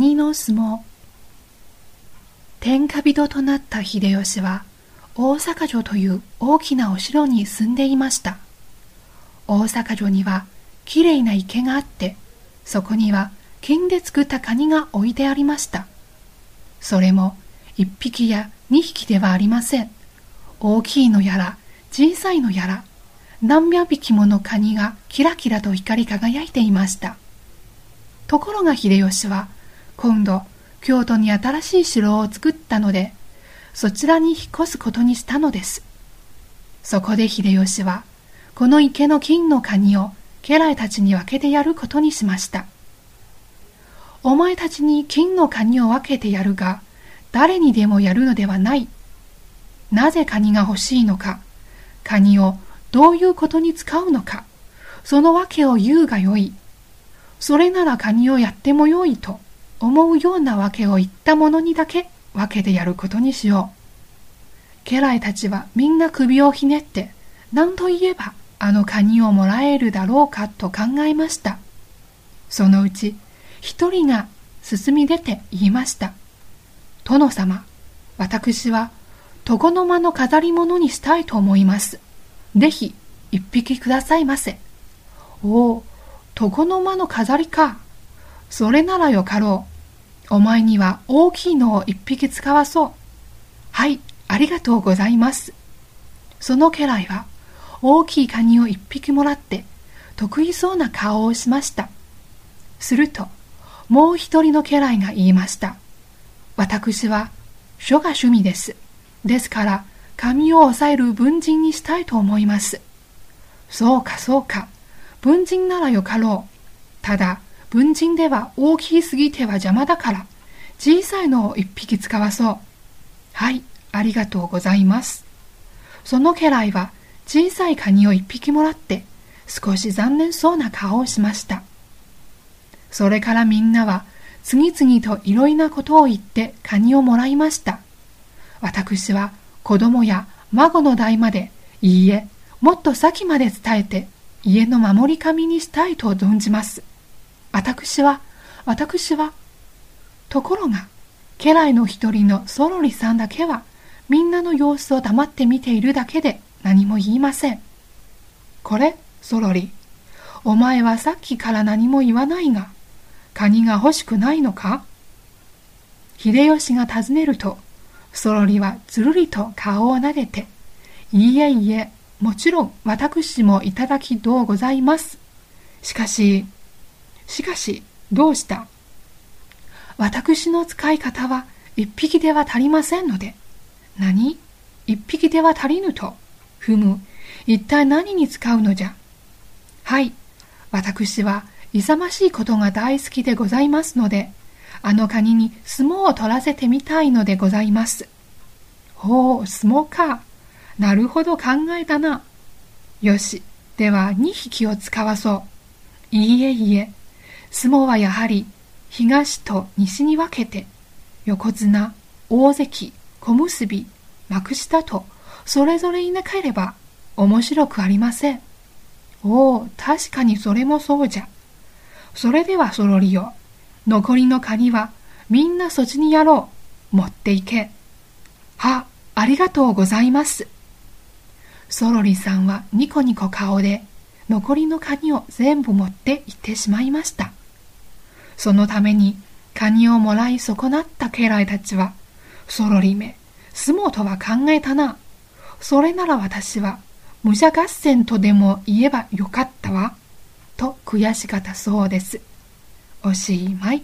ニの相撲。天下人となった秀吉は大阪城という大きなお城に住んでいました。大阪城にはきれいな池があってそこには金で作ったカニが置いてありました。それも一匹や二匹ではありません。大きいのやら小さいのやら何百匹ものカニがキラキラと光り輝いていました。ところが秀吉は今度京都に新しい城を作ったのでそちらに引っ越すことにしたのです。そこで秀吉はこの池の金のカニを家来たちに分けてやることにしました。お前たちに金のカニを分けてやるが誰にでもやるのではない。なぜカニが欲しいのか。カニをどういうことに使うのか。その訳を言うがよい。それならカニをやってもよいと。思うような訳を言ったものにだけ分けてやることにしよう。家来たちはみんな首をひねって何と言えばあのカニをもらえるだろうかと考えました。そのうち一人が進み出て言いました。殿様、私は床の間の飾り物にしたいと思います。ぜひ一匹くださいませ。おお、床の間の飾りか。それならよかろう。お前には大きいのを一匹使わそう。はい、ありがとうございます。その家来は大きいカニを一匹もらって得意そうな顔をしました。すると、もう一人の家来が言いました。私は書が趣味です。ですから、髪を押さえる文人にしたいと思います。そうかそうか。文人ならよかろう。ただ、文人では大きすぎては邪魔だから、小さいのを一匹使わそう。はい、ありがとうございます。その家来は小さいカニを一匹もらって、少し残念そうな顔をしました。それからみんなは次々といろいろなことを言ってカニをもらいました。私は子供や孫の代まで、いいえ、もっと先まで伝えて家の守り神にしたいと存じます。私は、私は。ところが、家来の一人のソロリさんだけは、みんなの様子を黙って見ているだけで何も言いません。これ、ソロリ。お前はさっきから何も言わないが、カニが欲しくないのか？秀吉が尋ねると、ソロリはつるりと顔を撫でて、いいえいいえ、もちろん私もいただきとうございます。しかし、しかし、どうした？私の使い方は一匹では足りませんので。何？一匹では足りぬと。ふむ、一体何に使うのじゃ？はい、私は勇ましいことが大好きでございますので、あのカニに相撲を取らせてみたいのでございます。ほう、相撲か。なるほど考えたな。よし、では2匹を使わそう。いいえいいえ、相撲はやはり東と西に分けて横綱、大関、小結、幕下とそれぞれいなければ面白くありません。おお、確かにそれもそうじゃ。それではそろりよ。残りのカニはみんなそっちにやろう。持っていけ。は、ありがとうございます。ソロリさんはニコニコ顔で残りのカニを全部持って行ってしまいました。そのためにカニをもらい損なった家来たちは、そろりめ、相撲とは考えたな。それなら私は、武者合戦とでも言えばよかったわ。と悔しかったそうです。おしまい。